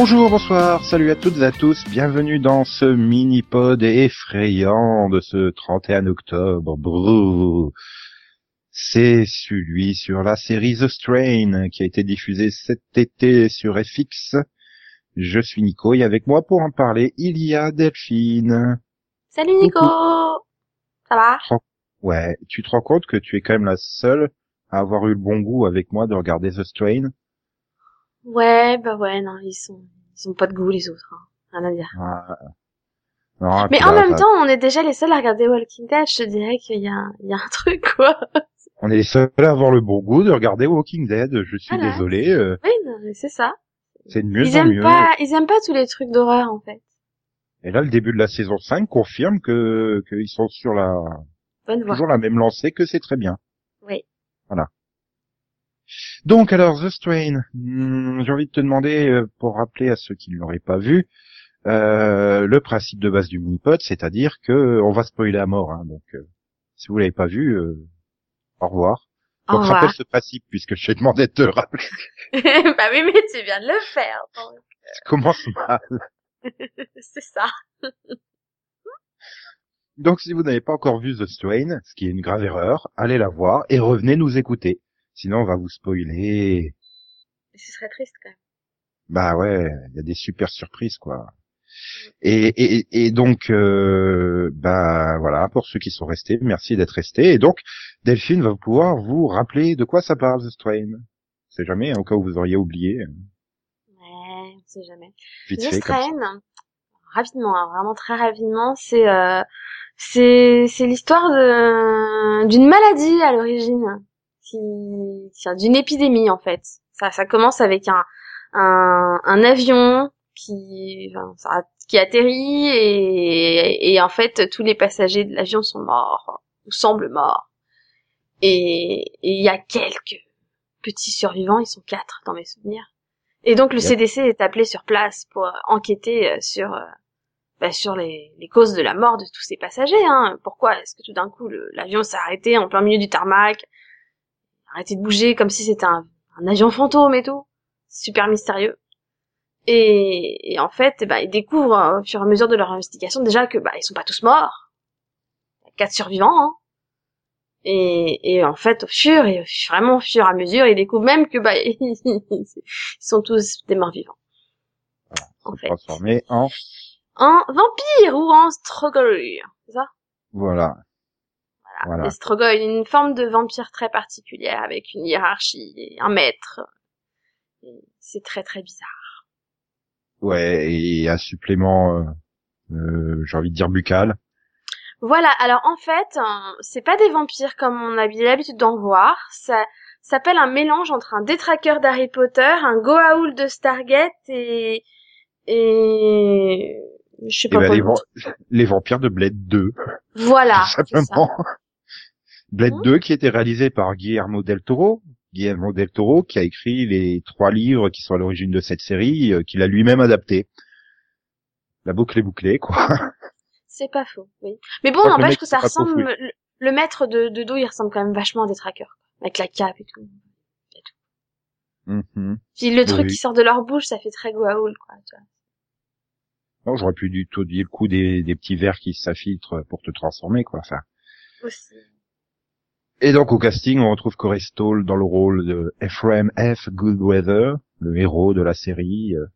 Bonjour, bonsoir, salut à toutes et à tous, bienvenue dans ce mini-pod effrayant de ce 31 octobre. C'est celui sur la série The Strain qui a été diffusée cet été sur FX. Je suis Nico et avec moi pour en parler, il y a Delphine. Salut Nico Ça va? Ouais, tu te rends compte que tu es quand même la seule à avoir eu le bon goût avec moi de regarder The Strain? Ouais, bah ouais, non, ils sont, ils ont pas de goût les autres, hein. rien à dire. Ah. Non, Mais en là, même temps, on est déjà les seuls à regarder Walking Dead, je te dirais qu'il y a, un- il y a un truc, quoi. on est les seuls à avoir le bon goût de regarder Walking Dead. Je suis Voilà. désolé, euh, Oui, non, mais c'est ça. c'est de mieux Ils en aiment mieux. pas, ils aiment pas tous les trucs d'horreur, en fait. Et là, le début de la saison 5 confirme que qu'ils sont sur la Bonne toujours la même lancée, que c'est très bien. Oui. Donc alors The Strain, hmm, j'ai envie de te demander euh, pour rappeler à ceux qui ne l'auraient pas vu euh, le principe de base du mini-pod, c'est-à-dire que on va spoiler à mort. hein, donc euh, si vous l'avez pas vu, euh, au revoir. Au Donc revoir. rappelle ce principe puisque je t'ai demandé de te le rappeler. bah oui, mais tu viens de le faire, donc, Commence mal. c'est ça. Donc si vous n'avez pas encore vu The Strain, ce qui est une grave erreur, allez la voir et revenez nous écouter. Sinon on va vous spoiler. Mais ce serait triste, quand même. Bah ouais, il y a des super surprises quoi. Et, et, et donc euh, bah voilà pour ceux qui sont restés, merci d'être restés. Et donc Delphine va pouvoir vous rappeler de quoi ça parle The Strain. C'est jamais au cas où vous auriez oublié. Ouais, on sait jamais. Vite The fait. Strain, rapidement, hein, vraiment très rapidement, c'est euh, c'est c'est l'histoire de d'une maladie à l'origine, qui d'une épidémie en fait. Ça ça commence avec un un, un avion qui enfin, ça- qui atterrit et et en fait tous les passagers de l'avion sont morts ou semblent morts. Et il y a quelques petits survivants, ils sont quatre dans mes souvenirs. Et donc le. CDC est appelé sur place pour euh, enquêter euh, sur euh, bah, sur les, les causes de la mort de tous ces passagers. Hein. Pourquoi est-ce que tout d'un coup l'avion s'est arrêté en plein milieu du tarmac, arrêté de bouger comme si c'était un, un avion fantôme et tout, super mystérieux. Et, et en fait, ben, ils découvrent euh, au fur et à mesure de leur investigation déjà que bah ils sont pas tous morts, Il y a quatre survivants. Hein. Et, et en fait, au fur et vraiment au fur et à mesure, ils découvrent même que bah ils sont tous des morts vivants. En fait, Transformé en en vampire ou en strogoi, c'est ça? Voilà. Voilà. Les une forme de vampire très particulière avec une hiérarchie, et un maître. C'est très très bizarre. Ouais, et un supplément, euh, euh, j'ai envie de dire buccal. Voilà. Alors en fait, euh, c'est pas des vampires comme on a l'habitude d'en voir. Ça s'appelle un mélange entre un détraqueur d'Harry Potter, un Goa'uld de Stargate et et je sais Et pas ben, quoi les, les vampires de Blade 2, Voilà. ça. Blade Mhm. 2 qui était réalisé par Guillermo del Toro. Guillermo del Toro qui a écrit les trois livres qui sont à l'origine de cette série, euh, qu'il a lui-même adapté. La boucle est bouclée, quoi. C'est pas faux, oui. Mais bon, n'empêche que ça ressemble. Le, le maître de, de dos, il ressemble quand même vachement à des trackers, avec la cape et tout. Mhm. Puis le truc Oui. qui sort de leur bouche, ça fait très Goa'uld, quoi. Tu vois. Non, j'aurais pu du tout dire le coup des, des petits verres qui s'infiltrent pour te transformer, quoi. Enfin. Aussi. Et donc au casting, on retrouve Corey Stoll dans le rôle de Ephraim F. Goodweather, le héros de la série. euh,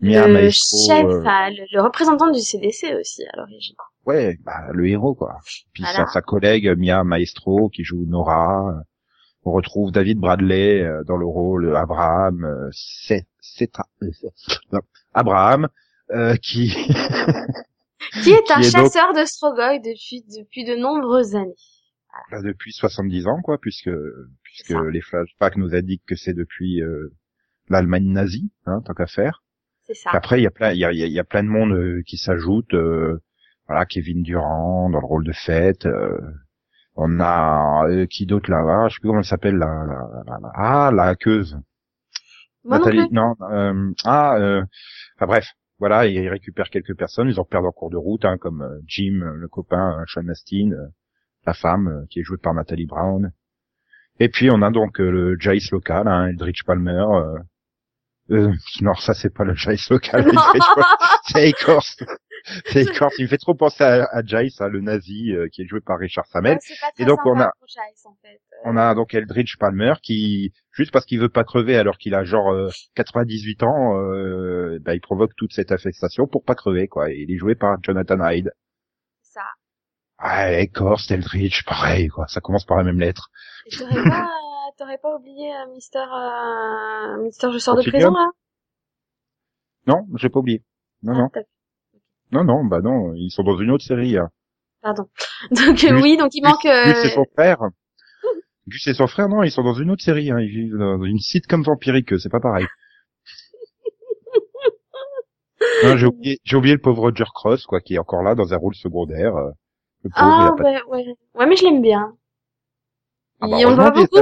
Mia le Maestro, chef, euh, le, le représentant du CDC aussi à l'origine. ouais, bah, le héros quoi. Puis Voilà. sa, sa collègue Mia Maestro qui joue Nora. euh, On retrouve David Bradley euh, dans le rôle Abraham. euh, c'est c'est non, Abraham euh, qui Qui est un donc- chasseur de Strogoi depuis depuis de nombreuses années. Bah, depuis 70 ans quoi, puisque puisque les flashbacks nous indiquent que c'est depuis euh, l'Allemagne nazie, hein, tant qu'à faire. C'est ça. Puis après, il y a plein, il y a, il y a- plein de monde euh, qui s'ajoute. euh, voilà, Kevin Durant dans le rôle de Fête. euh, on a euh, qui d'autre là ah, Je sais plus comment elle s'appelle la, la, la- la- ah la hackeuse. Moi non Nathalie. Non. euh, ah. euh, enfin bref. Voilà, ils récupèrent quelques personnes, ils en perdent en cours de route, hein, comme Jim, le copain, Sean Astin, la femme, euh, qui est jouée par Nathalie Brown. Et puis on a donc euh, le Jace local, hein, Eldridge Palmer, euh, Euh, non, ça c'est pas le Jace local. c'est Ecorse. C'est Ecorse. Il me fait trop penser à, à Jace, hein, le nazi euh, qui est joué par Richard Samel. Ouais, Et donc, on a- Jace, en fait. Euh, On a donc Eldridge Palmer qui, juste parce qu'il veut pas crever alors qu'il a genre euh, 98 ans, euh, bah, il provoque toute cette affectation pour pas crever quoi. Et il est joué par Jonathan Hyde. Ah, Ecorse, Eldridge, pareil quoi. Ça commence par la même lettre. Et t'aurais pas, t'aurais pas oublié euh, Mister, euh, Mister Je sors de prison, là? Non, j'ai pas oublié. Non, Ah, non, non, non, bah non, ils sont dans une autre série. Hein. Pardon. Donc, euh, Gus- oui, donc il manque, euh, Gus et son frère. Gus et son frère, non, ils sont dans une autre série. Hein. Ils vivent dans une sitcom vampirique, c'est pas pareil. Non, j'ai oublié, j'ai oublié le pauvre Roger Cross, quoi, qui est encore là dans un rôle secondaire. Euh, Le pauvre, il ah, a ouais, ouais. Ouais, mais je l'aime bien. Ah bah, on voit beaucoup,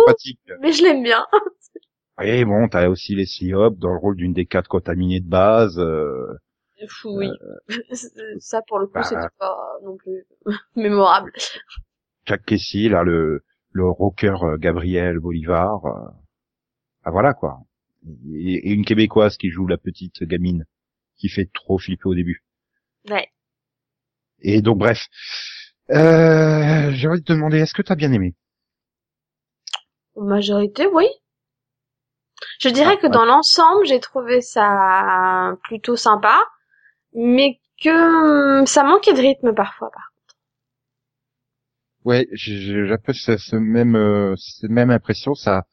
mais je l'aime bien. Et bon, t'as aussi Leslie Hobb dans le rôle d'une des quatre contaminées de base. euh, Oui. Ça, pour le coup, bah, c'était pas non plus mémorable. Jack Casey, là, le, le rocker euh, Gabriel Bolivar. euh, Ah voilà, quoi. Et, et une Québécoise qui joue la petite gamine, qui fait trop flipper au début. Ouais. Et donc, bref. Euh, j'ai envie de te demander, est-ce que t'as bien aimé? Majorité, oui. Je dirais Ah, que ouais. dans l'ensemble, j'ai trouvé ça plutôt sympa, mais que hum, ça manquait de rythme parfois. Par Ouais, j'ai j'ai un peu ce, ce même, euh, cette même impression. Ça,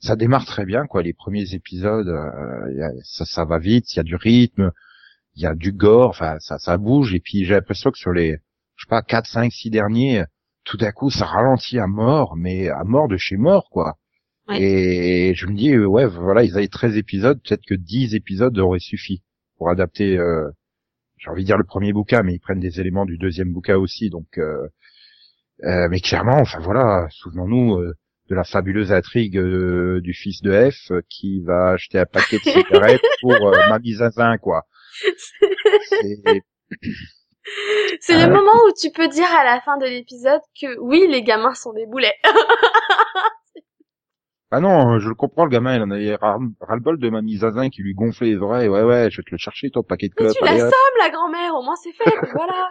ça démarre très bien, quoi. Les premiers épisodes, euh, y a- ça, ça va vite. Il y a du rythme, il y a du gore. Enfin, ça, ça bouge. Et puis j'ai l'impression que sur les, je sais pas, 4, 5, 6 derniers, tout d'un coup, ça ralentit à mort, mais à mort de chez mort, quoi. Ouais. Et je me dis, euh, ouais, voilà, ils avaient 13 épisodes, peut-être que 10 épisodes auraient suffi pour adapter, euh, j'ai envie de dire le premier bouquin, mais ils prennent des éléments du deuxième bouquin aussi, donc, euh, euh, mais clairement, enfin voilà, souvenons-nous euh, de la fabuleuse intrigue euh, du fils de F euh, qui va acheter un paquet de cigarettes pour euh, Mamie Zinzin, quoi. C'est- le ouais. moment où tu peux dire à la fin de l'épisode que oui, les gamins sont des boulets. Ah non, je le comprends, le gamin, il en avait ras- ras-le-bol de Mamie Zinzin qui lui gonflait les oreilles. Ouais, ouais, je vais te le chercher, ton paquet de Mais clopes. tu la allez, hop. sommes, la grand-mère, au moins c'est fait, voilà.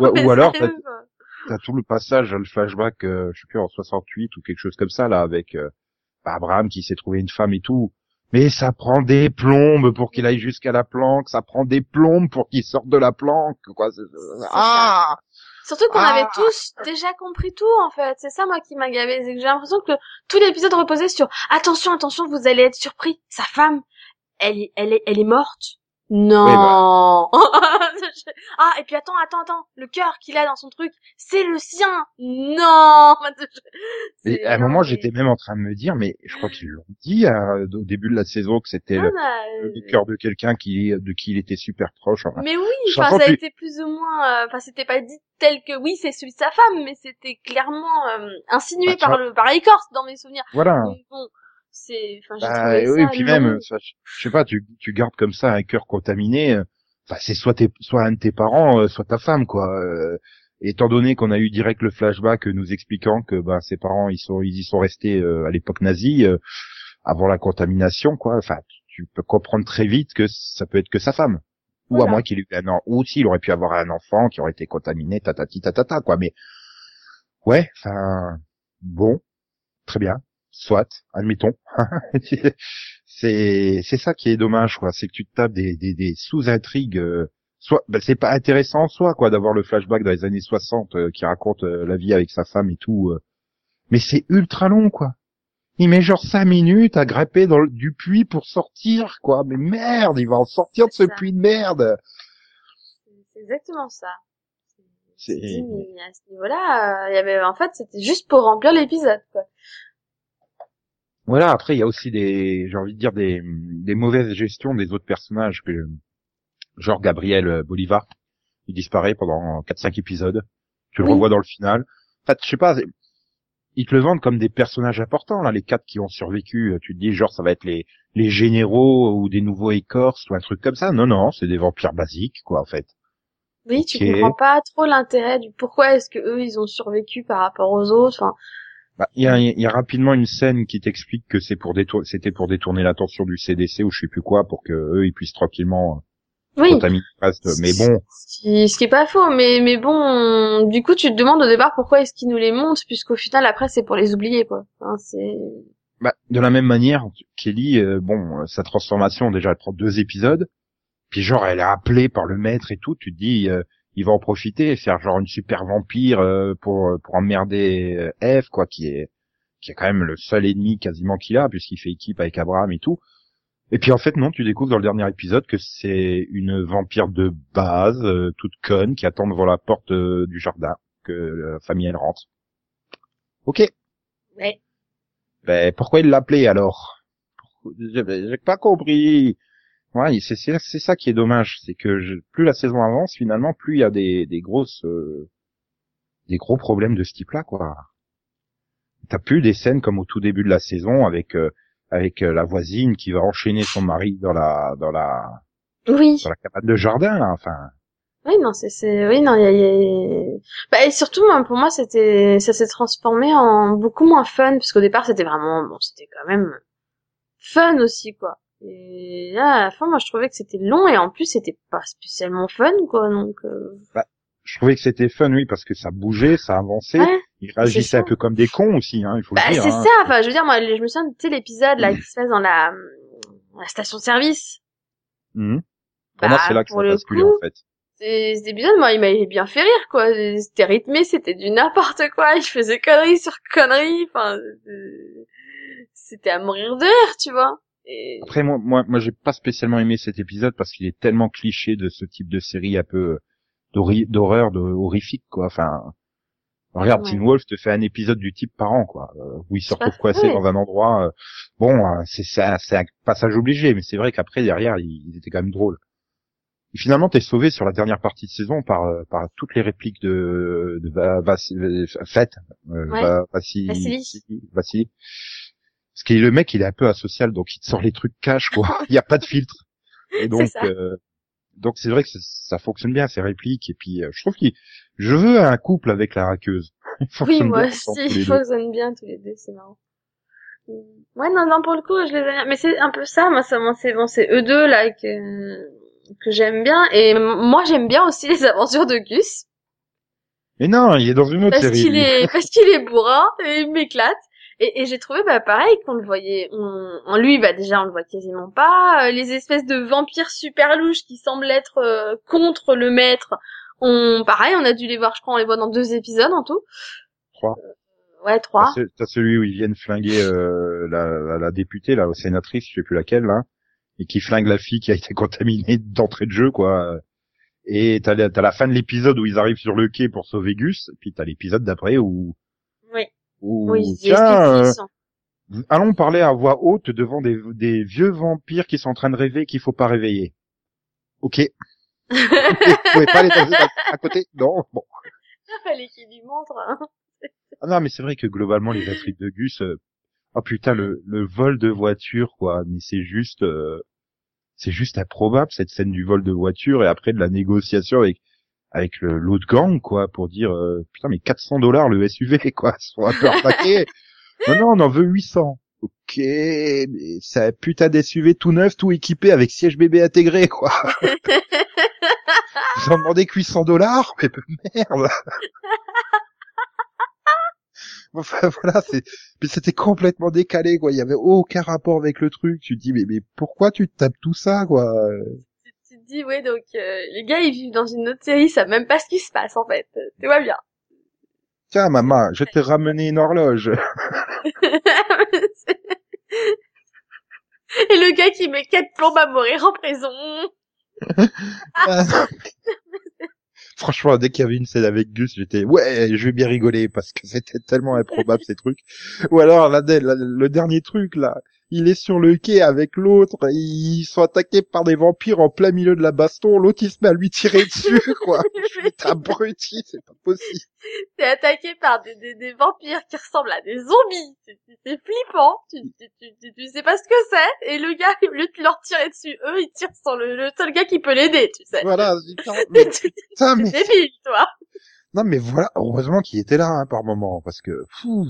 Ouais, Mais ou alors, t'as tout le passage, le flashback, euh, je sais plus, en 68 ou quelque chose comme ça, là, avec euh, Abraham qui s'est trouvé une femme et tout. Mais ça prend des plombes pour qu'il aille jusqu'à la planque, ça prend des plombes pour qu'il sorte de la planque, quoi. c'est- Ah Surtout qu'on Ah. avait tous déjà compris tout, en fait. C'est ça, moi, qui m'a gavé. C'est que j'ai l'impression que tout l'épisode reposait sur attention, attention, vous allez être surpris. Sa femme, elle elle est, elle est morte. Non. ah, et puis attends, attends, attends. Le cœur qu'il a dans son truc, c'est le sien. Non. Et à un moment, j'étais même en train de me dire, mais je crois qu'ils l'ont dit euh, au début de la saison que c'était Non, le, bah, le cœur de quelqu'un qui, de qui il était super proche. Enfin, Mais oui, Je enfin, ça a plus. été plus ou moins, euh, enfin, c'était pas dit tel que oui, c'est celui de sa femme, mais c'était clairement euh, insinué Bah, par vois. le par l'écorce dans mes souvenirs. voilà. Donc bon, c'est, enfin, Bah, oui, ça puis même, je je sais pas, tu, tu gardes comme ça un cœur contaminé. euh, Enfin, c'est soit tes, soit un de tes parents, euh, soit ta femme, quoi. euh, étant donné qu'on a eu direct le flashback nous expliquant que ben ses parents ils sont ils y sont restés euh, à l'époque nazie euh, avant la contamination, quoi. Enfin, tu- tu peux comprendre très vite que ça peut être que sa femme. Ou à moins qu'il ait eu un an, ou s'il aurait pu avoir un enfant qui aurait été contaminé, tatati tatata, quoi. Mais ouais, enfin bon, très bien, soit, admettons. c'est c'est ça qui est dommage, quoi. C'est que tu te tapes des des, des sous-intrigues. euh, soit, ben, c'est pas intéressant en soi, quoi, d'avoir le flashback dans les années 60 euh, qui raconte euh, la vie avec sa femme et tout. euh. mais c'est ultra long, quoi. Il met genre cinq minutes à grapper dans le, du puits pour sortir, quoi. Mais merde, il va en sortir de ce ça. puits de merde. C'est- exactement ça. C'est- à ce niveau-là, euh, il y avait, en fait, c'était juste pour remplir l'épisode, quoi. Voilà, après il y a aussi des, j'ai envie de dire des, des mauvaises gestions des autres personnages que, genre Gabriel euh, Bolivar, il disparaît pendant 4-5 épisodes. Tu le Oui. revois dans le final. En fait, je sais pas, ils te le vendent comme des personnages importants là, les quatre qui ont survécu. Tu te dis genre ça va être les les généraux ou des nouveaux écorces ou un truc comme ça. Non non, c'est des vampires basiques quoi en fait. Oui, tu Ok. comprends pas trop l'intérêt du pourquoi est-ce que eux ils ont survécu par rapport aux autres. Enfin, Bah, il y, a, il y a rapidement une scène qui t'explique que c'est pour détourner, c'était pour détourner l'attention du CDC ou je sais plus quoi pour que eux ils puissent tranquillement Oui. contaminer le reste. Mais bon, Ce qui, ce qui est pas faux, mais mais bon, du coup tu te demandes au départ pourquoi est-ce qu'ils nous les montrent, puisqu'au final après c'est pour les oublier quoi. C'est bah, de la même manière, Kelly, euh, bon, euh, sa transformation déjà elle prend deux épisodes, puis genre elle est appelée par le maître et tout. Tu te dis, euh, il va en profiter et faire genre une super vampire euh, pour pour emmerder euh, Eve quoi, qui est qui est quand même le seul ennemi quasiment qu'il a puisqu'il fait équipe avec Abraham et tout. Et puis en fait non, tu découvres dans le dernier épisode que c'est une vampire de base, euh, toute conne, qui attend devant la porte euh, du jardin que la famille elle rentre. Ok. ouais. Ben pourquoi il l'appelait alors? J'ai pas compris. Ouais, c'est c'est ça qui est dommage, c'est que je- plus la saison avance finalement, plus il y a des des grosses euh, des gros problèmes de ce type-là quoi. T'as plus des scènes comme au tout début de la saison avec euh, avec euh, la voisine qui va enchaîner son mari dans la dans la Oui. dans la cabane de jardin là, enfin. Oui, non, c'est, c'est, oui, non, il y a, y a- bah, et surtout, hein, pour moi, c'était, ça s'est transformé en beaucoup moins fun, parce qu'au départ, c'était vraiment, bon, c'était quand même fun aussi, quoi. Et là, à la fin, moi, je trouvais que c'était long, et en plus, c'était pas spécialement fun, quoi, donc, euh, Je trouvais que c'était fun oui parce que ça bougeait, ça avançait, ouais. ils réagissaient un peu comme des cons aussi hein, il faut Bah, le dire. c'est hein. ça, enfin, je veux dire, moi, je me souviens, tu sais, l'épisode, là, qui se passe dans la, la station-service. Mhm. Pour moi Bah, c'est là que ça a basculé coup, en fait. Et cet épisode, moi, il m'avait bien fait rire, quoi. C'était rythmé, c'était du n'importe quoi. Il faisait connerie sur connerie. Enfin, euh, c'était à mourir de rire, tu vois. Et... Après moi moi moi j'ai pas spécialement aimé cet épisode parce qu'il est tellement cliché de ce type de série un peu euh, d'horreur, horrifique quoi. Enfin regarde Ouais. Teen Wolf te fait un épisode du type par an quoi, euh, où il se retrouve coincé dans un endroit. euh, bon c'est un, c'est un passage obligé mais c'est vrai qu'après derrière ils, ils étaient quand même drôles. Et finalement t'es sauvé sur la dernière partie de saison par par toutes les répliques de de Va- Ouais. Va- Vassi- Vassili. Vassili. Parce que le mec, il est un peu asocial, donc il te sort les trucs cash, quoi. Il n'y a pas de filtre. Et donc, euh, donc c'est vrai que ça fonctionne bien, ces répliques. Et puis, euh, je trouve qu'il, je veux un couple avec la raqueuse. Oui, moi aussi, ils fonctionnent bien tous les deux, c'est marrant. Ouais, non, non, pour le coup, je les aime. Mais c'est un peu ça, moi, ça, moi, c'est bon, c'est eux deux, là, que, que j'aime bien. Et moi, j'aime bien aussi les aventures de Gus. Mais non, il est dans une autre parce série. qu'il est parce qu'il est bourrin et il m'éclate et, et j'ai trouvé bah pareil qu'on le voyait on, en lui bah déjà on le voit quasiment pas Euh, les espèces de vampires super louches qui semblent être euh, contre le maître on pareil on a dû les voir je crois on les voit dans deux épisodes en tout Trois. ouais trois T'as ce- T'as celui où ils viennent flinguer euh, la, la, la députée, la sénatrice, je sais plus laquelle, là, et qui flingue la fille qui a été contaminée d'entrée de jeu, quoi. Et t'as la, t'as la fin de l'épisode où ils arrivent sur le quai pour sauver Gus, puis t'as l'épisode d'après où, oui ils tiens, euh, allons parler à voix haute devant des, des vieux vampires qui sont en train de rêver qu'il faut pas réveiller. Ok. Vous pouvez pas aller dans- à, à côté Non Bon. fallait qu'il lui montre hein. Ah non, mais c'est vrai que globalement, les intrigues de Gus, euh, oh putain, le, le vol de voiture, quoi, mais c'est juste, euh, c'est juste improbable, cette scène du vol de voiture, et après de la négociation avec, avec le, l'autre gang, quoi, pour dire, euh, putain, mais 400 dollars le SUV, quoi, sont un peu repaqués. non, non, on en veut 800. Ok, mais c'est un putain d'SUV tout neuf, tout équipé avec siège bébé intégré, quoi. Vous en demandez que 800 dollars? Mais merde! Enfin voilà, c'est mais c'était complètement décalé quoi, il y avait aucun rapport avec le truc. Tu te dis mais mais pourquoi tu te tapes tout ça quoi? Dis ouais donc euh, les gars ils vivent dans une autre série ils savent même pas ce qui se passe en fait tu vois bien Tiens maman, je t'ai ramené une horloge. Et le gars qui met quatre plombes à mourir en prison. Ah, Franchement, dès qu'il y avait une scène avec Gus, j'étais ouais, je vais bien rigoler parce que c'était tellement improbable ces trucs. Ou alors la, la- le dernier truc là, il est sur le quai avec l'autre, ils sont attaqués par des vampires en plein milieu de la baston, l'autre il se met à lui tirer dessus quoi. Putain abruti, c'est pas possible. T'es attaqué par des, des, des vampires qui ressemblent à des zombies. C'est- flippant. Tu, tu, tu, tu, sais pas ce que c'est. Et le gars, au lieu de leur tirer dessus, eux, ils tirent sur le, le seul gars qui peut l'aider, tu sais. Voilà, putain, mais, putain, mais débile, toi. Non mais voilà, heureusement qu'il était là hein, par moment, parce que fou.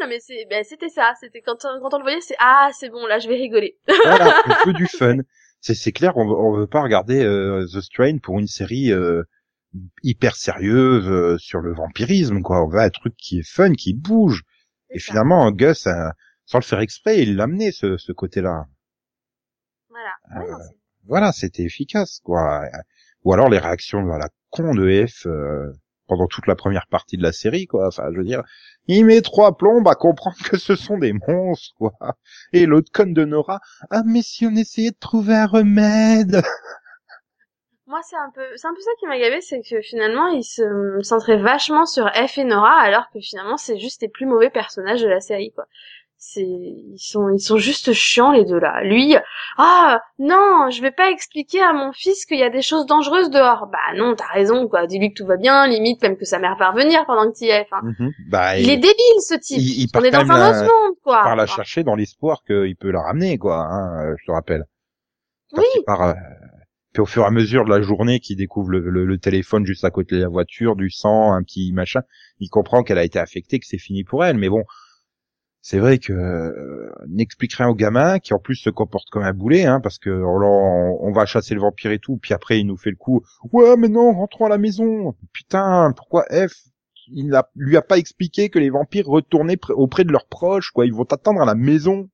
Non mais c'est, ben, c'était ça. C'était quand, on- quand on le voyait, c'est ah c'est bon là je vais rigoler. Voilà, on veut du fun. C'est c'est clair, on, veut- on veut pas regarder euh, The Strain pour une série euh, hyper sérieuse euh, sur le vampirisme, quoi. On veut un truc qui est fun, qui bouge. Et ça. finalement, Gus, euh, sans le faire exprès, il l'a amené ce, ce côté-là. Voilà. Ouais, non, c'est- Voilà, c'était efficace, quoi. Ou alors les réactions à la con de F euh, pendant toute la première partie de la série, quoi. Enfin, je veux dire, il met trois plombes à comprendre que ce sont des monstres, quoi. Et l'autre conne de Nora, ah mais si on essayait de trouver un remède. Moi, c'est un peu, c'est un peu ça qui m'a gavé, c'est que finalement, il se centrait vachement sur F et Nora, alors que finalement, c'est juste les plus mauvais personnages de la série, quoi. C'est, ils sont, ils sont juste chiants, les deux là. Lui, ah, non, je vais pas expliquer à mon fils qu'il y a des choses dangereuses dehors. Bah non, t'as raison, quoi. Dis-lui que tout va bien, limite même que sa mère va revenir pendant que t'y es. Enfin, Bah, il est débile, ce type. il- il On part est dans un autre monde, quoi. par la Enfin, chercher dans l'espoir qu'il peut la ramener, quoi. Hein, euh, je te rappelle. Quand Oui. il part, euh, puis au fur et à mesure de la journée, qu'il découvre le, le- le téléphone juste à côté de la voiture, du sang, un petit machin, il comprend qu'elle a été affectée, que c'est fini pour elle. Mais bon, c'est vrai que euh, n'explique rien au gamin, qui en plus se comporte comme un boulet, hein, parce que on, va chasser le vampire et tout, puis après il nous fait le coup. Ouais, mais non, rentrons à la maison. Putain, pourquoi F il n'a- lui a pas expliqué que les vampires retournaient pr- auprès de leurs proches, quoi. Ils vont t'attendre à la maison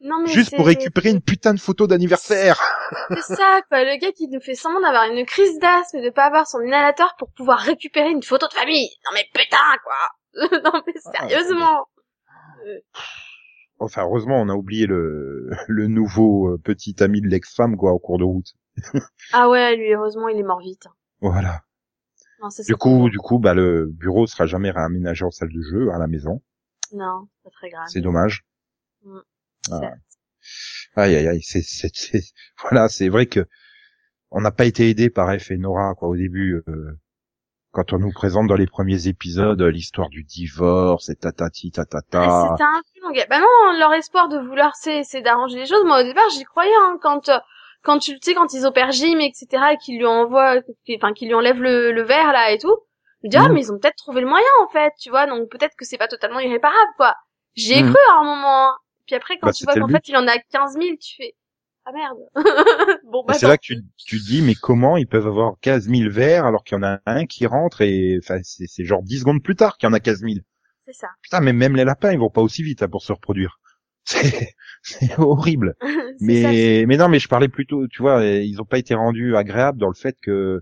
non, mais juste pour récupérer une putain de photo d'anniversaire. C'est ça, quoi. Le gars qui nous fait semblant d'avoir une crise d'asthme et de pas avoir son inhalateur pour pouvoir récupérer une photo de famille. Non mais putain, quoi. non mais Ah, sérieusement. Enfin, heureusement, on a oublié le, le nouveau euh, petit ami de l'ex-femme, quoi, au cours de route. Ah ouais, lui, heureusement, il est mort vite. Voilà. Non, Du coup, du coup, bah, le bureau sera jamais réaménagé en salle de jeu à la maison. Non, pas très grave. C'est dommage. Mm. Ah. Aïe, aïe, aïe, c'est, c'est, c'est- voilà, c'est vrai que on n'a pas été aidé par F et Nora, quoi, au début, euh, quand on nous présente dans les premiers épisodes euh, l'histoire du divorce et tatati tatata. Ah, C'était un peu long. Bah non, leur espoir de vouloir, c'est, c'est d'arranger les choses. Moi, au départ, j'y croyais, hein, quand, euh, quand tu, sais, quand ils opèrent Jim, etc., et qu'ils lui envoient, enfin, qu'ils lui enlèvent le, le verre, là, et tout. Je me dis, ah, Mhm. mais ils ont peut-être trouvé le moyen, en fait, tu vois, donc peut-être que c'est pas totalement irréparable, quoi. J'y ai Mhm. cru à un moment. hein. Puis après, quand Bah, tu vois qu'en fait, il en a 15 000, tu fais, ah merde. bon, bah, c'est là que tu, tu te dis, mais comment ils peuvent avoir 15 000 verres alors qu'il y en a un qui rentre et, enfin, c'est, c'est genre 10 secondes plus tard qu'il y en a 15 000. C'est ça. Putain, mais même les lapins, ils vont pas aussi vite hein, pour se reproduire. C'est, c'est horrible. Ça, Mais, mais non, mais je parlais plutôt, tu vois, ils ont pas été rendus agréables dans le fait que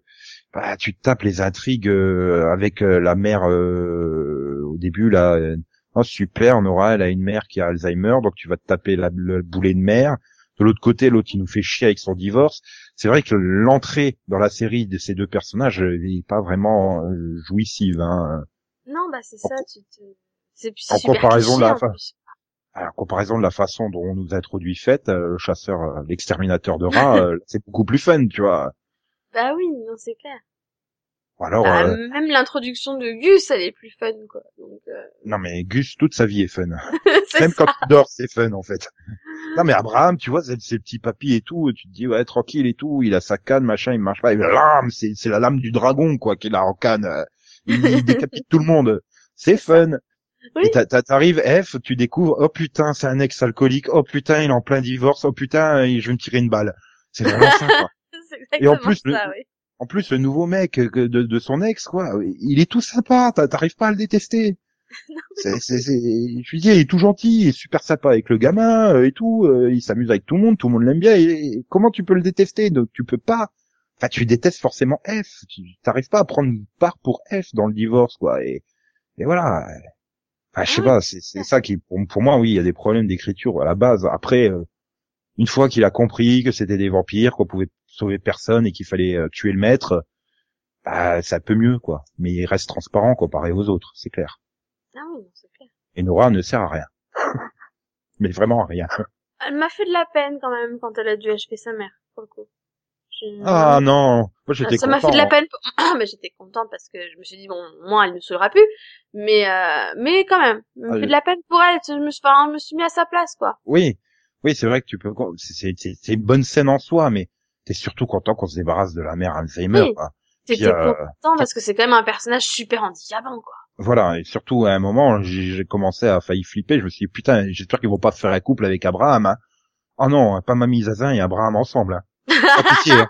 bah, tu te tapes les intrigues euh, avec euh, la mère euh, au début là. euh, oh super, Nora, elle a une mère qui a Alzheimer, donc tu vas te taper la, le boulet de mère. De l'autre côté, l'autre il nous fait chier avec son divorce. C'est vrai que l'entrée dans la série de ces deux personnages n'est pas vraiment euh, jouissive. Hein. Non, bah, c'est En ça, tu te... C'est en comparaison de la en plus. À la comparaison de la façon dont on nous a introduit Fête, euh, le chasseur, euh, l'exterminateur de rats, euh, c'est beaucoup plus fun, tu vois. Bah oui, non, c'est clair. Alors, Bah, euh, Même l'introduction de Gus, elle est plus fun, quoi. Donc, euh, non mais Gus, toute sa vie est fun. Même ça. quand il dort, c'est fun en fait. Non mais Abraham, tu vois, c'est ses petits papis et tout, tu te dis ouais tranquille et tout, il a sa canne, machin, il marche pas, et lame, c'est la lame du dragon quoi qu'il a en canne. euh, Il, il décapite tout le monde. C'est fun. Oui. Et t'a- t'a- t'arrives F, tu découvres oh putain c'est un ex alcoolique, oh putain il est en plein divorce, oh putain je vais me tirer une balle. C'est vraiment ça quoi. Et en plus, le- ça, oui. En plus, le nouveau mec euh, de, de son ex, quoi, il est tout sympa, t'a- t'arrives pas à le détester. C'est, c'est, c'est- je lui dis, il est tout gentil, il est super sympa avec le gamin euh, et tout, euh, il s'amuse avec tout le monde, tout le monde l'aime bien. Et, comment tu peux le détester? Donc tu peux pas. Enfin, tu détestes forcément F. Tu t'arrives pas à prendre part pour F dans le divorce, quoi. Et, et voilà. Enfin, je sais Ah pas, c'est, c'est ça qui, pour, pour moi, oui, il y a des problèmes d'écriture à la base. Après, une fois qu'il a compris que c'était des vampires, qu'on pouvait sauver personne et qu'il fallait euh, tuer le maître, bah, ça peut mieux, quoi. Mais il reste transparent comparé aux autres, c'est clair. Ah oui, non, c'est clair. Et Nora ne sert à rien. Mais vraiment à rien. Elle m'a fait de la peine, quand même, quand elle a dû achever sa mère, pour le coup. Je- Ah non, moi j'étais ça m'a fait de la hein. peine. pour- mais j'étais contente parce que je me suis dit bon, moi elle ne saoulera plus, mais euh, mais quand même, ça m'a Ah, fait je- de la peine pour elle. Je me suis, enfin, je me suis mis à sa place quoi. Oui, oui, c'est vrai que tu peux. C'est une bonne scène en soi, mais t'es surtout content qu'on se débarrasse de la mère Alzheimer. Oui. Quoi. Euh, content parce que c'est quand même un personnage super handicapant quoi. Voilà, et surtout à un moment, j'ai commencé à failli flipper. Je me suis dit putain, j'espère qu'ils vont pas faire un couple avec Abraham. Hein. Oh non, pas Mamie Zazin et Abraham ensemble. Hein. Pas pitié, hein.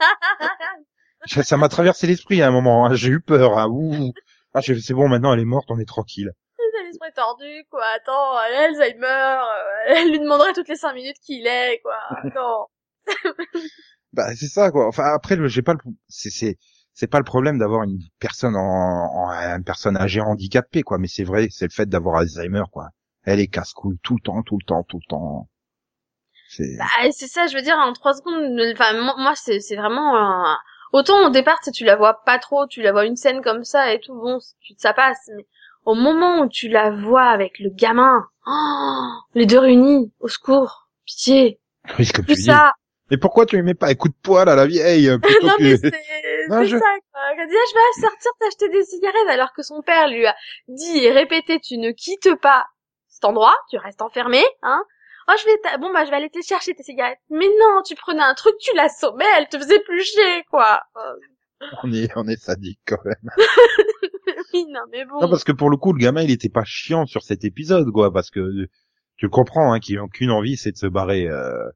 Ça m'a traversé l'esprit à un moment. hein. J'ai eu peur. Hein. Ouh. Ah, c'est bon, maintenant elle est morte, on est tranquille. C'est l'esprit tordu, quoi. Attends, elle Alzheimer, euh, elle lui demanderait toutes les cinq minutes qui il est, quoi. Non. Bah c'est ça quoi. Enfin après, j'ai pas le, c'est c'est c'est pas le problème d'avoir une personne en, en une personne âgée handicapée quoi. Mais c'est vrai, c'est le fait d'avoir Alzheimer quoi. Elle est casse-couille tout le temps, tout le temps, tout le temps. C'est Bah, c'est ça, je veux dire, en trois secondes, enfin, moi, c'est, c'est vraiment, autant au départ, tu la vois pas trop, tu la vois une scène comme ça et tout, bon, ça passe, mais au moment où tu la vois avec le gamin, oh, les deux réunis, au secours, pitié, oui, ça, Mais pourquoi tu lui mets pas un coup de poing à la vieille euh, plutôt non, mais que c'est, je- ça, quoi. Elle dit, ah, je vais sortir t'acheter des cigarettes, alors que son père lui a dit et répété, tu ne quittes pas cet endroit, tu restes enfermé, hein. Oh, je vais, t'a- bon, bah, je vais aller te chercher tes cigarettes. Mais non, tu prenais un truc, tu l'assommais, elle te faisait plus chier, quoi. On est on est sadique quand même. oui, non, mais bon. Non parce que pour le coup, le gamin il était pas chiant sur cet épisode quoi, parce que tu comprends hein, qu'il a qu'une envie, c'est de se barrer. euh,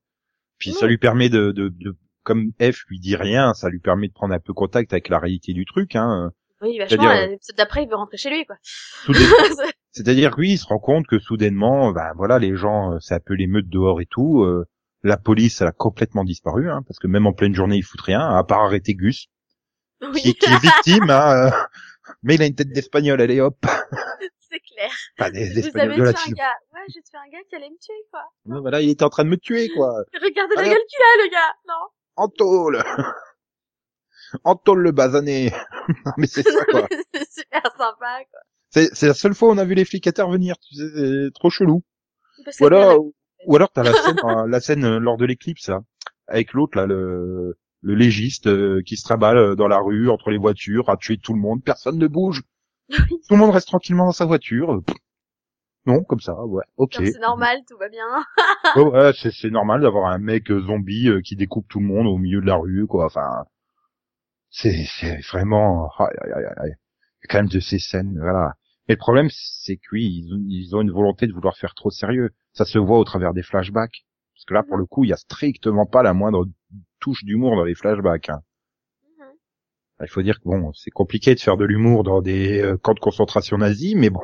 Puis ça lui permet de, de, de comme F lui dit rien, ça lui permet de prendre un peu contact avec la réalité du truc. Hein. oui, vachement, c'est-à-dire- euh, l'épisode d'après, il veut rentrer chez lui, quoi. C'est-à-dire que oui, il se rend compte que soudainement, ben voilà, les gens, euh, c'est un peu l'émeute dehors et tout. euh, la police, elle a complètement disparu, hein, parce que même en pleine journée, ils foutent rien, à part arrêter Gus, qui, oui, qui est victime. Hein, euh, mais il a une tête d'espagnol, allez hop, clair. pas des Vous d'espagnol avez de tué un gars. Ouais, j'ai tué un gars qui allait me tuer, quoi. Ouais, Voilà, il était en train de me tuer, quoi. Regardez la Allez, gueule qu'il a, le gars. Non. En tôle, en tôle le basané. Non, mais c'est ça, quoi. c'est super sympa, quoi. C'est c'est la seule fois où on a vu les flics intervenir. Tu sais, c'est trop chelou. Parce Ou alors, ou alors t'as la scène, euh, la scène euh, lors de l'éclipse, là, avec l'autre là, le, le légiste euh, qui se traballe dans la rue entre les voitures, à tuer tout le monde, personne ne bouge. Tout le monde reste tranquillement dans sa voiture. Non, comme ça, ouais, ok. C'est normal, tout va bien. Ouais, ouais, c'est normal d'avoir un mec euh, zombie euh, qui découpe tout le monde au milieu de la rue, quoi. Enfin, c'est vraiment, aïe, aïe, aïe, aïe. Il y a quand même de ces scènes, voilà. Mais le problème, c'est que oui, ils, ont- ils ont une volonté de vouloir faire trop sérieux. Ça se voit au travers des flashbacks. Parce que là, pour le coup, il y a strictement pas la moindre touche d'humour dans les flashbacks. hein. Il faut dire que bon, c'est compliqué de faire de l'humour dans des euh, camps de concentration nazis, mais bon,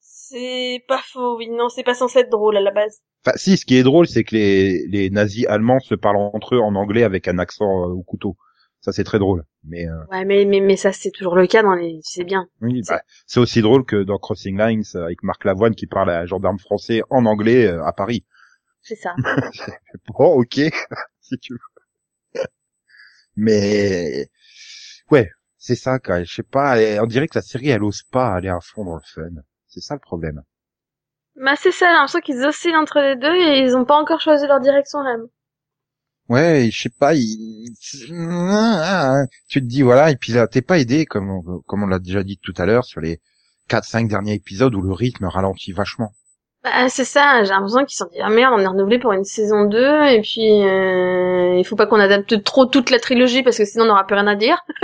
C'est pas faux, oui. Non, c'est pas censé être drôle à la base. Enfin, si, ce qui est drôle, c'est que les, les nazis allemands se parlent entre eux en anglais avec un accent euh, au couteau. Ça, c'est très drôle. Mais euh, Ouais, mais, mais, mais ça, c'est toujours le cas dans les, sais bien. oui, bah, c'est aussi drôle que dans Crossing Lines euh, avec Marc Lavoine qui parle à un gendarme français en anglais euh, à Paris. C'est ça. Bon, ok, si tu veux. Mais ouais, c'est ça. Quoi. Je sais pas. elle- On dirait que la série, elle ose pas aller à fond dans le fun. C'est ça le problème. bah, c'est ça, j'ai l'impression qu'ils oscillent entre les deux et ils ont pas encore choisi leur direction même. Ouais, je sais pas, il... tu te dis voilà, et puis là, t'es pas aidé, comme on, comme on l'a déjà dit tout à l'heure, sur les 4-5 derniers épisodes où le rythme ralentit vachement. Bah, c'est ça, j'ai l'impression qu'ils se sont dit, ah merde, on est renouvelé pour une saison 2, et puis, euh, il faut pas qu'on adapte trop toute la trilogie, parce que sinon on n'aura plus rien à dire.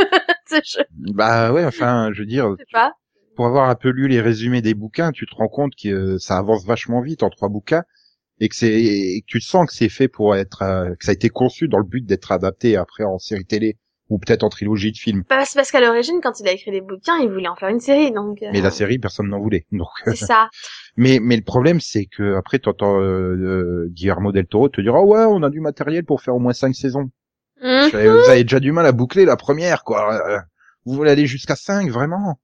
Bah ouais, enfin, je veux dire, sais pas. pour avoir un peu lu les résumés des bouquins, tu te rends compte que euh, ça avance vachement vite en trois bouquins, et que c'est, et que tu sens que c'est fait pour être, euh, que ça a été conçu dans le but d'être adapté après en série télé, ou peut-être en trilogie de films. Bah, c'est parce qu'à l'origine, quand il a écrit les bouquins, il voulait en faire une série, donc... euh, Mais la série, personne n'en voulait. Donc, C'est ça. Mais mais le problème c'est que après t'entends euh, euh, Guillermo del Toro te dire oh ouais on a du matériel pour faire au moins cinq saisons. Hum. Vous avez déjà du mal à boucler la première quoi. Euh, Vous voulez aller jusqu'à cinq vraiment?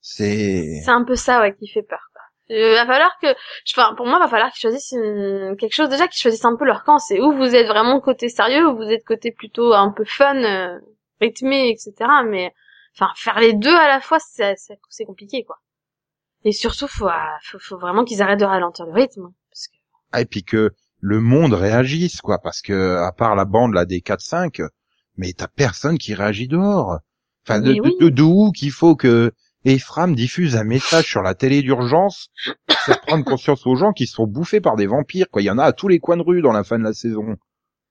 C'est C'est un peu ça, ouais, qui fait peur, quoi. Euh, va falloir que, enfin, pour moi, va falloir qu'ils choisissent une- quelque chose déjà qu'ils choisissent un peu leur camp. C'est où vous êtes vraiment côté sérieux, ou vous êtes côté plutôt un peu fun, euh, rythmé, etc. Mais, enfin, faire les deux à la fois, c'est c'est- c'est compliqué, quoi. Et surtout, faut, ah, faut, faut vraiment qu'ils arrêtent de ralentir le rythme, parce que ah, et puis que le monde réagisse quoi parce que à part la bande là des 4-5 mais t'as personne qui réagit dehors. Enfin de Mais oui. de- de- d'où qu'il faut que Ephraim diffuse un message sur la télé d'urgence pour faire prendre conscience aux gens qui se font bouffer par des vampires quoi. Il y en a à tous les coins de rue dans la fin de la saison.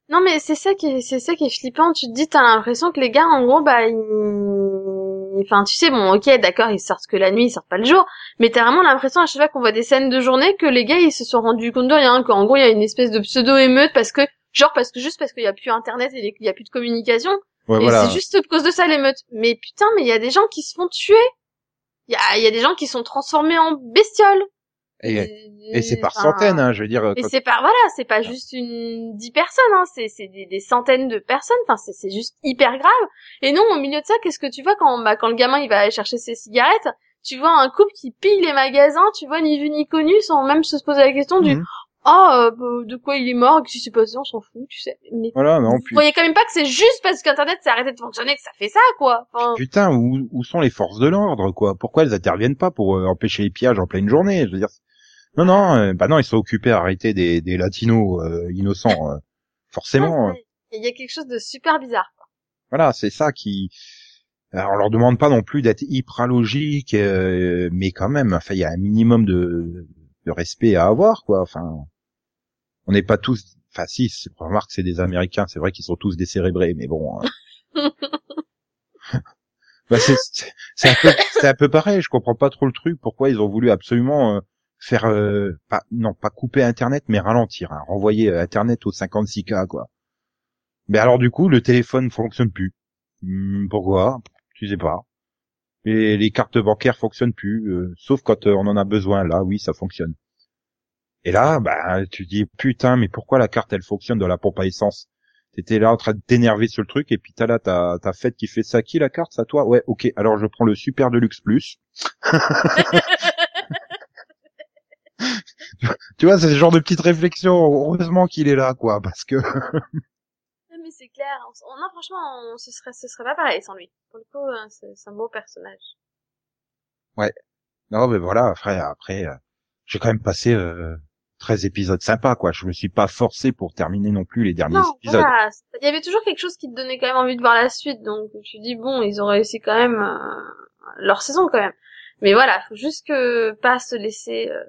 Non mais c'est ça qui est, c'est ça qui est flippant. Tu te dis, t'as l'impression que les gars, en gros, bah, ils, enfin, tu sais, bon, ok, d'accord, ils sortent que la nuit, ils sortent pas le jour, mais t'as vraiment l'impression à chaque fois qu'on voit des scènes de journée que les gars, ils se sont rendus compte de rien, qu'en gros, il y a une espèce de pseudo-émeute parce que, genre, parce que juste parce qu'il y a plus internet et qu'il y a plus de communication, Ouais, et voilà. c'est juste à cause de ça l'émeute. Mais putain, mais il y a des gens qui se font tuer. Il y a, il y a des gens qui sont transformés en bestioles. Et, et c'est par Enfin, centaines, hein, je veux dire. Et quand- c'est pas voilà, c'est pas juste une dix personnes, hein, c'est c'est des, des centaines de personnes. Enfin, c'est c'est juste hyper grave. Et non, au milieu de ça, qu'est-ce que tu vois quand bah quand le gamin il va aller chercher ses cigarettes, tu vois un couple qui pille les magasins, tu vois ni vu ni connu, sans même se poser la question du Mhm. oh euh, de quoi il est mort, qu'est-ce qui s'est passé, on s'en fout, tu sais. Mais Voilà, non, vous puis voyez quand même pas que c'est juste parce qu'Internet s'est arrêté de fonctionner que ça fait ça, quoi. Enfin, putain, où, où sont les forces de l'ordre, quoi? Pourquoi elles interviennent pas pour euh, empêcher les pillages en pleine journée? Je veux dire, non, non, euh, bah non, ils sont occupés à arrêter des, des latinos euh, innocents, euh, forcément. ouais, il y a quelque chose de super bizarre. Voilà, c'est ça qui. Alors, on leur demande pas non plus d'être hyper logique, euh, mais quand même, enfin, il y a un minimum de, de respect à avoir, quoi. Enfin, on n'est pas tous. Enfin, si, remarque, c'est des Américains, c'est vrai qu'ils sont tous décérébrés, mais bon. hein. bah, c'est c'est- c'est un peu, c'est un peu pareil. Je comprends pas trop le truc. Pourquoi ils ont voulu absolument euh, faire, euh, pas, non, pas couper Internet, mais ralentir, hein, renvoyer euh, Internet au 56K, quoi. Mais alors du coup, le téléphone fonctionne plus. Hmm, pourquoi? Tu sais pas. Et les cartes bancaires fonctionnent plus, euh, sauf quand euh, on en a besoin. Là, oui, ça fonctionne. Et là, bah, tu dis putain, mais pourquoi la carte elle fonctionne dans la pompe à essence? T'étais là en train de t'énerver sur le truc, et puis t'as là ta ta fête qui fait ça. Qui la carte? Ça toi? Ouais, ok. Alors je prends le Super Deluxe Plus. tu vois, c'est ce genre de petite réflexion. Heureusement qu'il est là, quoi, parce que Ouais, mais c'est clair. On, on- non, franchement, on, ce serait, ce serait pas pareil sans lui. Pour le coup, hein, c'est c'est un beau personnage. Non, mais voilà, après, après, euh, j'ai quand même passé euh, 13 épisodes sympas, quoi. Je me suis pas forcé pour terminer non plus les derniers Non, épisodes. voilà. Il y avait toujours quelque chose qui te donnait quand même envie de voir la suite. Donc, je me dis, bon, ils ont réussi quand même euh, leur saison quand même. Mais voilà, faut juste que pas se laisser, euh,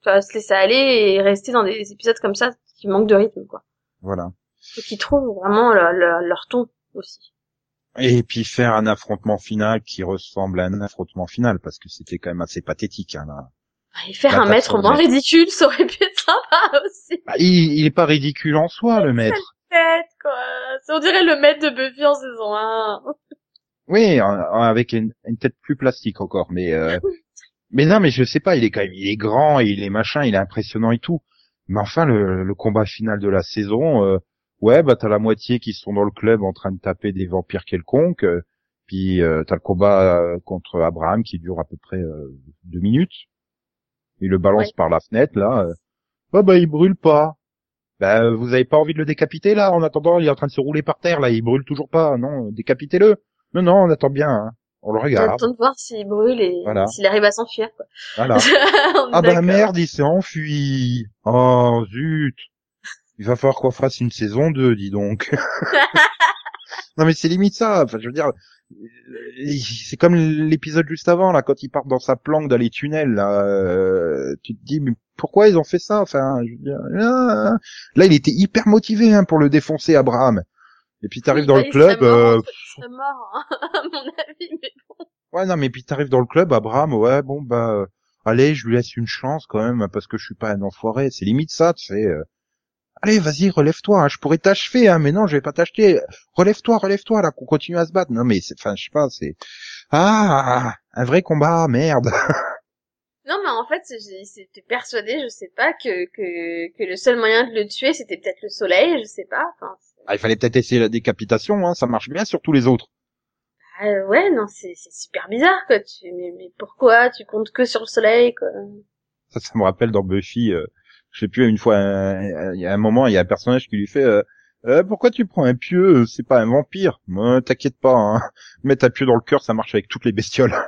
enfin, se laisser aller et rester dans des épisodes comme ça qui manquent de rythme, quoi. Voilà. Faut qu'ils trouvent vraiment leur, leur, leur ton aussi. Et puis faire un affrontement final qui ressemble à un affrontement final, parce que c'était quand même assez pathétique. Hein. Et faire La un maître moins ridicule, ça aurait pu être sympa aussi. Bah, il, il est pas ridicule en soi, le maître. Tête, quoi. On dirait le maître de Buffy en saison 1. Oui, en- en- avec une, une tête plus plastique encore, mais euh, mais non, mais je sais pas, il est quand même, il est grand, et il est machin, il est impressionnant et tout. Mais enfin, le, le combat final de la saison, euh, ouais, bah t'as la moitié qui sont dans le club en train de taper des vampires quelconques, euh, puis euh, t'as le combat euh, contre Abraham qui dure à peu près euh, deux minutes. Il le balance Ouais. par la fenêtre là. Euh, oh bah il brûle pas. Bah vous avez pas envie de le décapiter là En attendant, il est en train de se rouler par terre là, il brûle toujours pas. Non, décapitez-le. Non non, on attend bien. Hein. On le regarde. J'attends de voir s'il brûle et Voilà. s'il arrive à s'enfuir, quoi. Voilà. On Ah bah merde, il s'est enfui. Oh zut. Il va falloir qu'on fasse une saison 2, dis donc. non mais c'est limite ça. Enfin, je veux dire, euh, c'est comme l'épisode juste avant là, quand il part dans sa planque dans les tunnels. Là, euh, tu te dis mais pourquoi ils ont fait ça? Enfin, je veux dire, là, là, il était hyper motivé hein, pour le défoncer, Abraham. Et puis t'arrives Oui, dans bah, le serait club. mort, euh, mort, hein, à mon avis, mais bon. Ouais, non, mais puis t'arrives dans le club, Abraham, ouais, bon, bah, euh, allez, je lui laisse une chance quand même, parce que je suis pas un enfoiré. C'est limite ça, tu sais. Euh, allez, vas-y, relève-toi, hein, je pourrais t'achever, hein, mais non, je vais pas t'acheter. Relève-toi, relève-toi, là, qu'on continue à se battre. Non, mais c'est, enfin, je sais pas, c'est... Ah, un vrai combat, merde. Non, mais en fait, j'étais persuadée, je sais pas, que, que, que le seul moyen de le tuer, c'était peut-être le soleil, je sais pas. Enfin, Ah, il fallait peut-être essayer la décapitation, hein, ça marche bien sur tous les autres. ah, ouais, non, c'est c'est super bizarre, quoi. Tu, mais, mais pourquoi tu comptes que sur le soleil, quoi? Ça, ça me rappelle dans Buffy, euh, je sais plus, une fois, un- il y a un moment, il y a un personnage qui lui fait... euh, Euh, pourquoi tu prends un pieu C'est pas un vampire? Euh, T'inquiète pas, hein. mettre un pieu dans le cœur, ça marche avec toutes les bestioles.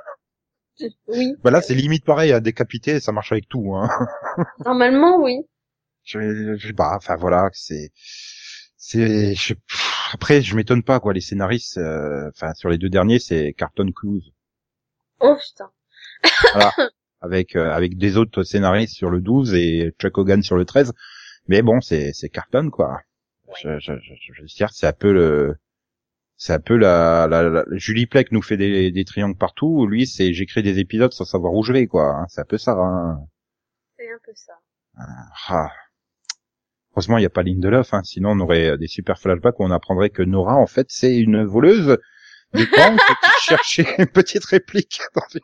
Oui, Bah là, c'est limite pareil à décapiter, ça marche avec tout. Hein. normalement, oui. Je, je pas, enfin voilà, c'est, c'est, je- pff, après, je m'étonne pas quoi. Les scénaristes, euh, enfin sur les deux derniers, c'est Carton Cruise, Oh, putain. Avec euh, avec des autres scénaristes sur le 12 et Chuck Hogan sur le 13. Mais bon, c'est c'est Carton quoi. Je, je, je, je veux dire, c'est un peu le, C'est un peu la, la, la- Julie Plec nous fait des, des triangles partout. Lui, c'est j'écris des épisodes sans savoir où je vais, quoi. hein. C'est un peu ça. Hein. C'est un peu ça. Ah. Heureusement, il n'y a pas Lindelof, hein, sinon on aurait euh, des super flashbacks où on apprendrait que Nora, en fait, c'est une voleuse de banque qui cherchait une petite réplique. dans une-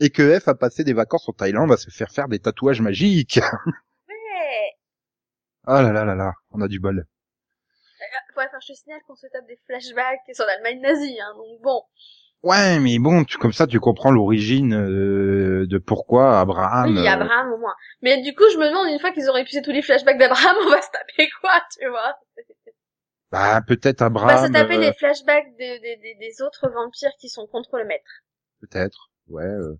Et que F a passé des vacances en Thaïlande à se faire faire des tatouages magiques. Ouais. Ah là là là là, on a du bol. Ouais, enfin, je te signale qu'on se tape des flashbacks sur l'Allemagne nazie, hein, donc bon. Ouais, mais bon, tu, comme ça, tu comprends l'origine euh, de pourquoi Abraham. oui, euh, Abraham au moins. Mais du coup, je me demande, une fois qu'ils auront épuisé tous les flashbacks d'Abraham, on va se taper quoi, tu vois? Bah peut-être On va se Abraham. taper euh, les flashbacks des, des, des autres vampires qui sont contre le maître. Peut-être, ouais. euh.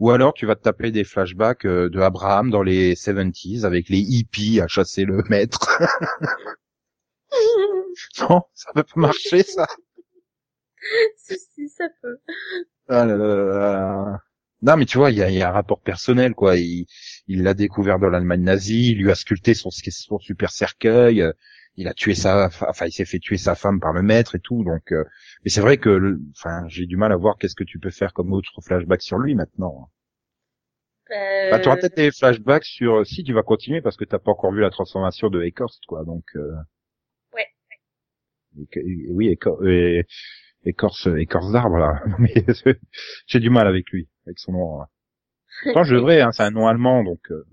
Ou alors tu vas te taper des flashbacks euh, de Abraham dans les 70s avec les hippies à chasser le maître. non, ça peut pas marcher ça. si, si, ça peut. Ah là là là là. Non mais tu vois, il y a, y a un rapport personnel quoi. Il il l'a découvert dans l'Allemagne nazie, il lui a sculpté son, son super cercueil, euh, il a tué sa, enfin il s'est fait tuer sa femme par le maître et tout. Donc, euh, mais c'est vrai que, le- enfin j'ai du mal à voir qu'est-ce que tu peux faire comme autre flashback sur lui maintenant. Euh... Bah, tu auras peut-être des flashbacks sur euh, si tu vas continuer parce que t'as pas encore vu la transformation de Ecorst quoi donc euh... Ouais. Et- et- oui Écor- et- écorce écorce d'arbre là mais j'ai du mal avec lui avec son nom hein. Pourtant je devrais hein, c'est un nom allemand donc euh,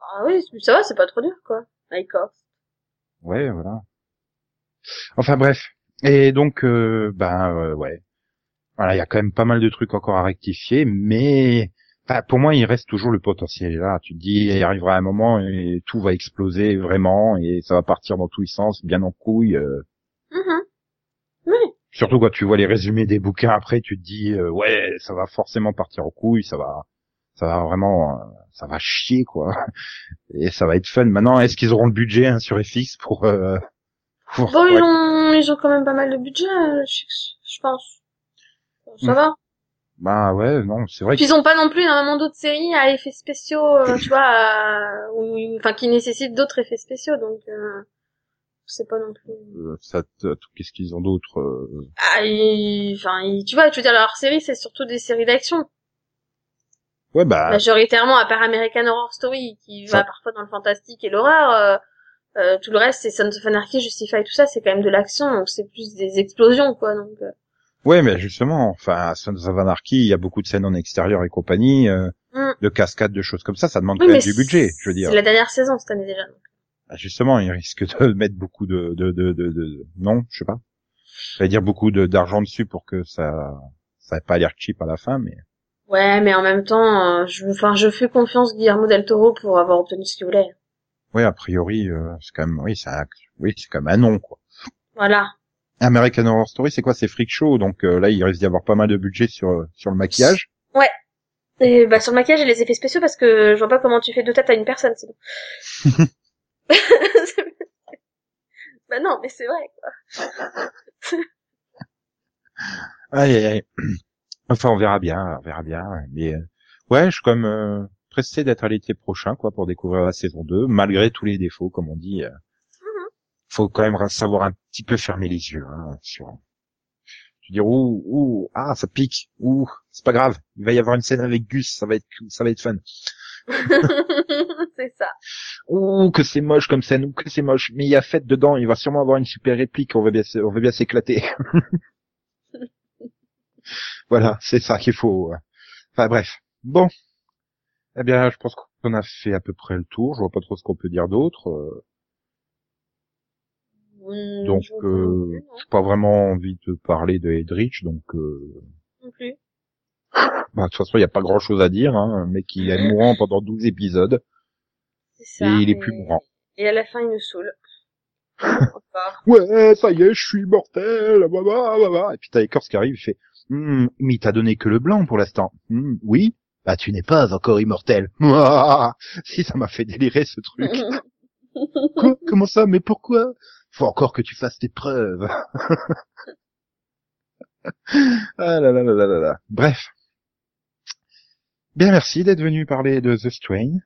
Ah oui, ça va, c'est pas trop dur, quoi. D'accord. Ouais voilà enfin bref et donc euh, ben euh, ouais voilà il y a quand même pas mal de trucs encore à rectifier mais Enfin, pour moi, il reste toujours le potentiel là. Tu te dis, il arrivera un moment et tout va exploser vraiment et ça va partir dans tous les sens, bien en couille. euh. Mhm. Oui. Surtout quand tu vois les résumés des bouquins après, tu te dis, euh, ouais, ça va forcément partir en couille, ça va, ça va vraiment, euh, ça va chier quoi. Et ça va être fun. Maintenant, est-ce qu'ils auront le budget hein, sur FX pour, euh, pour- Bon, ils ont, ils ont quand même pas mal de budget, euh, je, pense. Ça Mm. va. Bah ouais, non, c'est vrai. Puis ils ont pas non plus énormément d'autres séries à effets spéciaux, euh, tu vois, à- ou- enfin qui nécessitent d'autres effets spéciaux, donc euh, c'est pas non plus. euh, ça, qu'est-ce qu'ils ont d'autre euh, Ah, ils- enfin, ils- tu vois, je veux dire, leur série c'est surtout des séries d'action, Ouais, bah, majoritairement à part American Horror Story qui va parfois dans le fantastique et l'horreur. euh, euh, tout le reste, c'est Sons of Anarchy, Justify, tout ça, c'est quand même de l'action, donc c'est plus des explosions, quoi. Donc, euh, Ouais, mais justement, enfin, Sons of Anarchy, il y a beaucoup de scènes en extérieur et compagnie, euh, Mm. de cascades, de choses comme ça, ça demande oui, quand même du budget, je veux dire. C'est la dernière saison cette année déjà. donc. Ah, Justement, ils risquent de mettre beaucoup de, de, de, de, de- non, je sais pas. Ça veut dire beaucoup de- d'argent dessus pour que ça, ça ait pas l'air cheap à la fin, mais Ouais, mais en même temps, euh, je, enfin, je fais confiance Guillermo del Toro pour avoir obtenu ce qu'il voulait. ouais, a priori, euh, c'est quand même, oui, c'est un, oui, c'est quand même un nom, quoi. Voilà. American Horror Story, c'est quoi? C'est freak show, donc euh, là, il risque d'y avoir pas mal de budget sur sur le maquillage. Et bah sur le maquillage et les effets spéciaux parce que je vois pas comment tu fais deux têtes à une personne sinon. bah non, mais c'est vrai quoi. Aïe, aïe, aïe. Enfin, on verra bien, on verra bien. Mais euh, ouais, je suis comme euh, pressé d'être à l'été prochain, quoi, pour découvrir la saison 2, malgré tous les défauts, comme on dit. euh, Faut quand même savoir un petit peu fermer les yeux hein, sur. Tu dire ouh ouh ah ça pique ouh c'est pas grave il va y avoir une scène avec Gus ça va être ça va être fun c'est ça. ouh que c'est moche comme scène ouh que c'est moche mais il y a fête dedans il va sûrement avoir une super réplique on va bien on va bien s'éclater voilà c'est ça qu'il faut enfin bref bon eh bien je pense qu'on a fait à peu près le tour je vois pas trop ce qu'on peut dire d'autre euh, donc je euh, non. j'ai pas vraiment envie de parler de Edrich donc euh, Non plus. bah, de toute façon il y a pas grand chose à dire hein, mec qui est mourant pendant 12 épisodes C'est ça. et il est mais- plus mourant Et à la fin, il nous saoule. Ouais ça y est je suis mortel blablabla, blablabla. et puis t'as Écorce qui arrive il fait Hum, mais il t'a donné que le blanc pour l'instant. Hum, oui. Bah tu n'es pas encore immortel. Si ça m'a fait délirer ce truc. Quoi? Comment ça? Mais pourquoi? Faut encore que tu fasses tes preuves. Ah là là là là là là. Bref. Bien merci d'être venu parler de The Strain.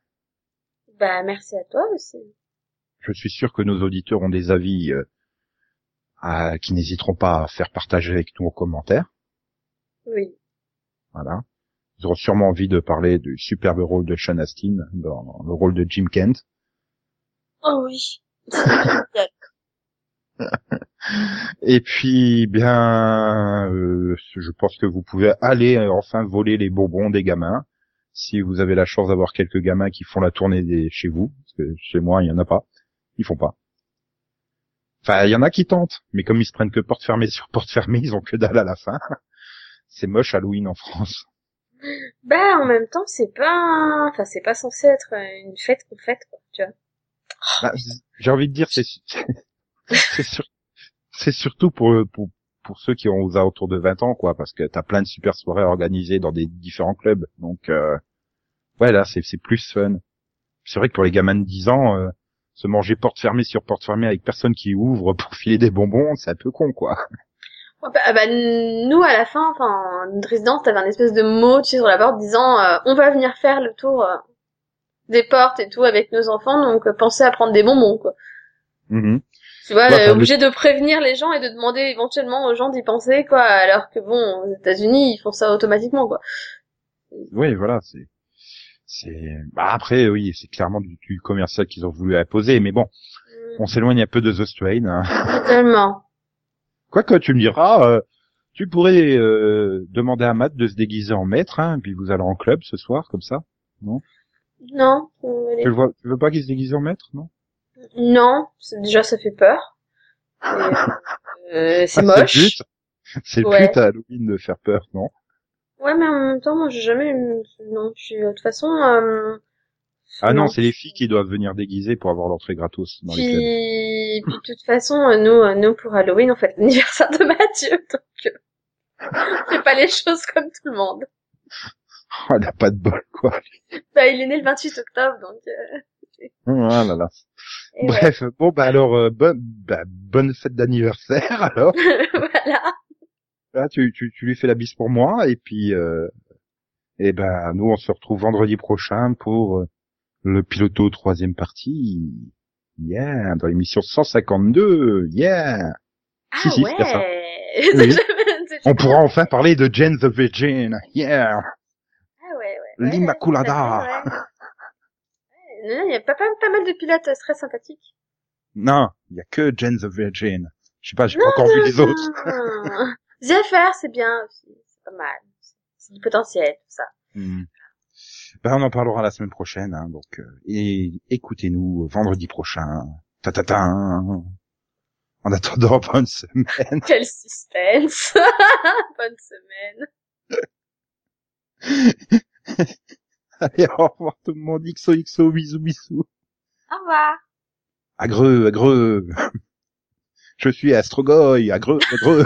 Bah merci à toi aussi. je suis sûr que nos auditeurs ont des avis euh, euh, qui n'hésiteront pas à faire partager avec nous en commentaire. Oui. Voilà. Ils auront sûrement envie de parler du superbe rôle de Sean Astin dans le rôle de Jim Kent. Oh oui. Et puis, bien, euh, je pense que vous pouvez aller euh, enfin voler les bonbons des gamins. Si vous avez la chance d'avoir quelques gamins qui font la tournée des, chez vous, parce que chez moi, il y en a pas. Ils font pas. Enfin, il y en a qui tentent, mais comme ils se prennent que porte fermée sur porte fermée, ils ont que dalle à la fin. C'est moche Halloween en France. bah, en même temps, c'est pas, enfin, c'est pas censé être une fête qu'on fête, quoi, tu vois. Bah, J'ai envie de dire, c'est c'est sur- surtout pour, pour pour ceux qui ont aux alentours de 20 ans, quoi, parce que t'as plein de super soirées organisées dans des différents clubs. Donc, euh, ouais, là, c'est c'est plus fun. C'est vrai que pour les gamins de 10 ans, euh, se manger porte fermée sur porte fermée avec personne qui ouvre pour filer des bonbons, c'est un peu con, quoi. Bah, bah, nous, à la fin, enfin, notre résidence, t'avais un espèce de mot, tu sais, sur la porte disant, euh, on va venir faire le tour euh, des portes et tout avec nos enfants, donc euh, pensez à prendre des bonbons, quoi. Mhm. Tu vois, euh, enfin, obligé de prévenir les gens et de demander éventuellement aux gens d'y penser, quoi, alors que bon, aux États-Unis, ils font ça automatiquement, quoi. Oui, voilà, c'est c'est bah après oui, c'est clairement du, du commercial qu'ils ont voulu imposer, mais bon, on s'éloigne un peu de The Strain. hein. Totalement. Quoique tu me diras, euh, tu pourrais euh, demander à Matt de se déguiser en maître, hein, puis vous allez en club ce soir, comme ça. Non, euh, allez. Tu le vois, tu veux pas qu'il se déguise en maître, non? Non, déjà ça fait peur. Et, euh, c'est Ah, moche. C'est Ouais. but à Halloween de faire peur, non? Ouais, mais en même temps, moi, j'ai jamais eu... Non, je suis... De toute façon... Euh... Ah non, c'est les filles qui doivent venir déguiser pour avoir l'entrée gratos dans les clubs. De toute façon, euh, nous, euh, nous, pour Halloween, on fait l'anniversaire de Mathieu, donc... Euh... on fait pas les choses comme tout le monde. Oh, elle a pas de bol, quoi. Bah, il est né le 28 octobre, donc... Euh... Ah là là. et ouais. Bref, bon bah alors euh, bonne bah, bonne fête d'anniversaire alors. voilà. Là, tu, tu, tu lui fais la bise pour moi et puis euh, et ben nous on se retrouve vendredi prochain pour euh, le piloto troisième partie. Yeah, dans l'émission 152. Yeah. Ah Si, si, ouais ça. C'est- On pourra enfin parler de Jane the Virgin. Yeah. Ah ouais, ouais. L'Immaculada. Ouais, fait, ouais. Il y a pas, pas, pas mal de pilotes euh, très sympathiques. Non, il y a que Jane the Virgin. Je sais pas, j'ai pas encore vu les autres. autres. ZFR, c'est bien aussi. C'est pas mal. C'est du potentiel, tout ça. Hmm. Ben, on en parlera la semaine prochaine, hein, donc euh, et écoutez-nous vendredi prochain. Ta ta ta. En attendant, bonne semaine. Quel suspense. Bonne semaine. Allez, au revoir tout le monde. XOXO, bisous bisous. Au revoir. Agreux, agreux. Je suis Astrogoy, agreux, agreux.